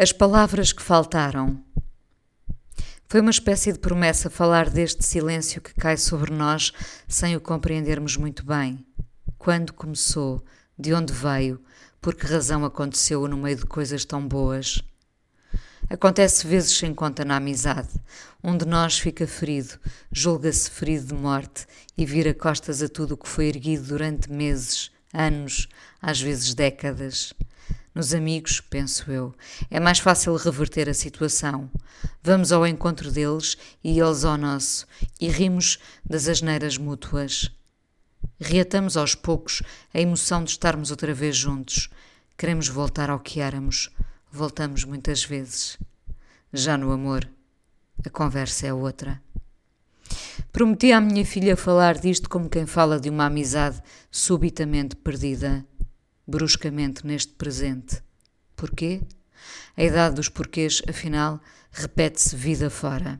As palavras que faltaram. Foi uma espécie de promessa falar deste silêncio que cai sobre nós sem o compreendermos muito bem. Quando começou? De onde veio? Por que razão aconteceu no meio de coisas tão boas? Acontece vezes sem conta na amizade. Um de nós fica ferido, julga-se ferido de morte e vira costas a tudo o que foi erguido durante meses, anos, às vezes décadas. Nos amigos, penso eu, é mais fácil reverter a situação. Vamos ao encontro deles e eles ao nosso, e rimos das asneiras mútuas. Reatamos aos poucos a emoção de estarmos outra vez juntos. Queremos voltar ao que éramos. Voltamos muitas vezes. Já no amor, a conversa é outra. Prometi à minha filha falar disto como quem fala de uma amizade subitamente perdida bruscamente neste presente. Porquê? A idade dos porquês, afinal, repete-se vida fora.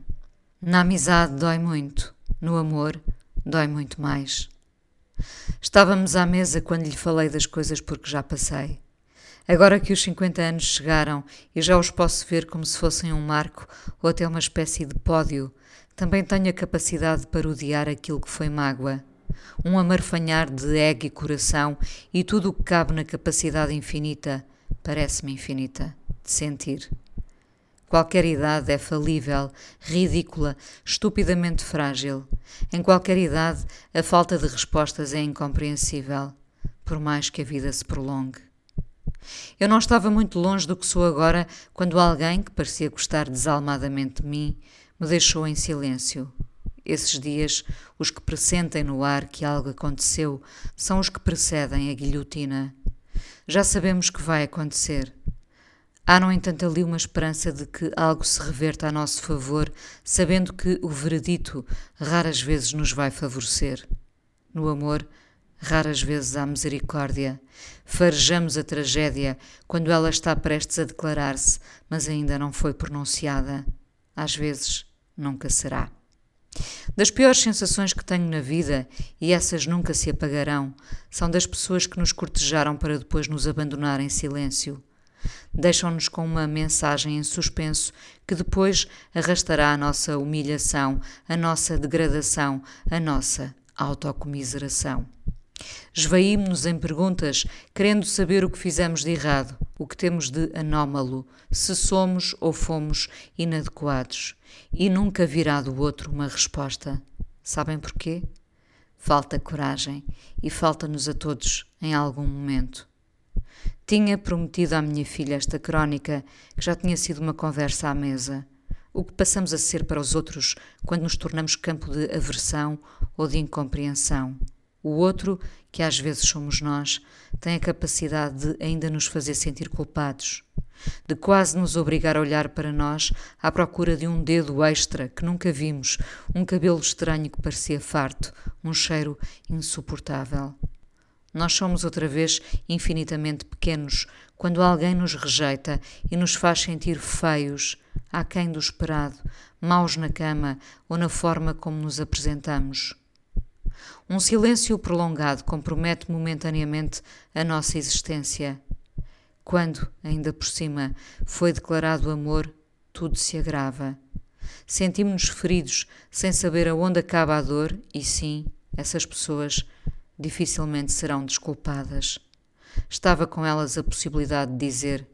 Na amizade dói muito, no amor dói muito mais. Estávamos à mesa quando lhe falei das coisas porque já passei. Agora que os 50 anos chegaram e já os posso ver como se fossem um marco ou até uma espécie de pódio, também tenho a capacidade de parodiar aquilo que foi mágoa um amarfanhar de ego e coração e tudo o que cabe na capacidade infinita, parece-me infinita, de sentir. Qualquer idade é falível, ridícula, estupidamente frágil. Em qualquer idade, a falta de respostas é incompreensível, por mais que a vida se prolongue. Eu não estava muito longe do que sou agora quando alguém que parecia gostar desalmadamente de mim me deixou em silêncio, esses dias, os que pressentem no ar que algo aconteceu, são os que precedem a guilhotina. Já sabemos que vai acontecer. Há, no entanto, ali uma esperança de que algo se reverta a nosso favor, sabendo que o veredito raras vezes nos vai favorecer. No amor, raras vezes há misericórdia. Farejamos a tragédia quando ela está prestes a declarar-se, mas ainda não foi pronunciada. Às vezes, nunca será. Das piores sensações que tenho na vida, e essas nunca se apagarão, são das pessoas que nos cortejaram para depois nos abandonar em silêncio. Deixam-nos com uma mensagem em suspenso que depois arrastará a nossa humilhação, a nossa degradação, a nossa autocomiseração. Esvaímos-nos em perguntas, querendo saber o que fizemos de errado, o que temos de anómalo, se somos ou fomos inadequados. E nunca virá do outro uma resposta. Sabem porquê? Falta coragem e falta-nos a todos em algum momento. Tinha prometido à minha filha esta crónica, que já tinha sido uma conversa à mesa. O que passamos a ser para os outros quando nos tornamos campo de aversão ou de incompreensão. O outro, que às vezes somos nós, tem a capacidade de ainda nos fazer sentir culpados, de quase nos obrigar a olhar para nós à procura de um dedo extra que nunca vimos, um cabelo estranho que parecia farto, um cheiro insuportável. Nós somos outra vez infinitamente pequenos quando alguém nos rejeita e nos faz sentir feios, aquém do esperado, maus na cama ou na forma como nos apresentamos. Um silêncio prolongado compromete momentaneamente a nossa existência. Quando, ainda por cima, foi declarado amor, tudo se agrava. Sentimos-nos feridos sem saber aonde acaba a dor, e sim, essas pessoas dificilmente serão desculpadas. Estava com elas a possibilidade de dizer: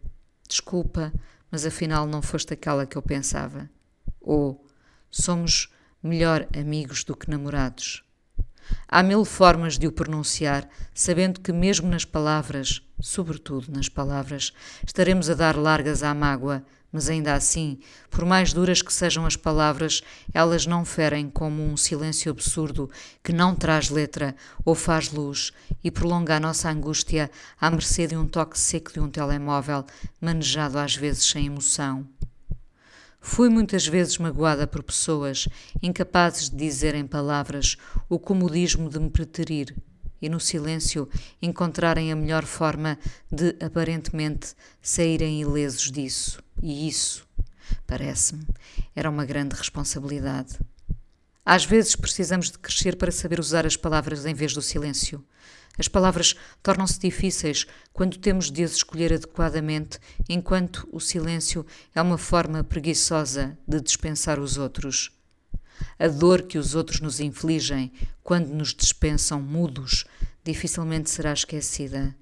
Desculpa, mas afinal não foste aquela que eu pensava. Ou somos melhor amigos do que namorados. Há mil formas de o pronunciar, sabendo que, mesmo nas palavras, sobretudo nas palavras, estaremos a dar largas à mágoa, mas ainda assim, por mais duras que sejam as palavras, elas não ferem como um silêncio absurdo que não traz letra ou faz luz e prolonga a nossa angústia à mercê de um toque seco de um telemóvel, manejado às vezes sem emoção. Fui muitas vezes magoada por pessoas incapazes de dizer em palavras o comodismo de me preterir e no silêncio encontrarem a melhor forma de aparentemente saírem ilesos disso. E isso, parece-me, era uma grande responsabilidade. Às vezes precisamos de crescer para saber usar as palavras em vez do silêncio. As palavras tornam-se difíceis quando temos de as escolher adequadamente, enquanto o silêncio é uma forma preguiçosa de dispensar os outros. A dor que os outros nos infligem quando nos dispensam mudos dificilmente será esquecida.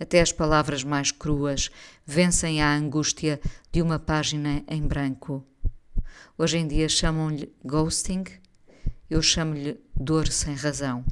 Até as palavras mais cruas vencem a angústia de uma página em branco. Hoje em dia chamam-lhe ghosting, eu chamo-lhe dor sem razão.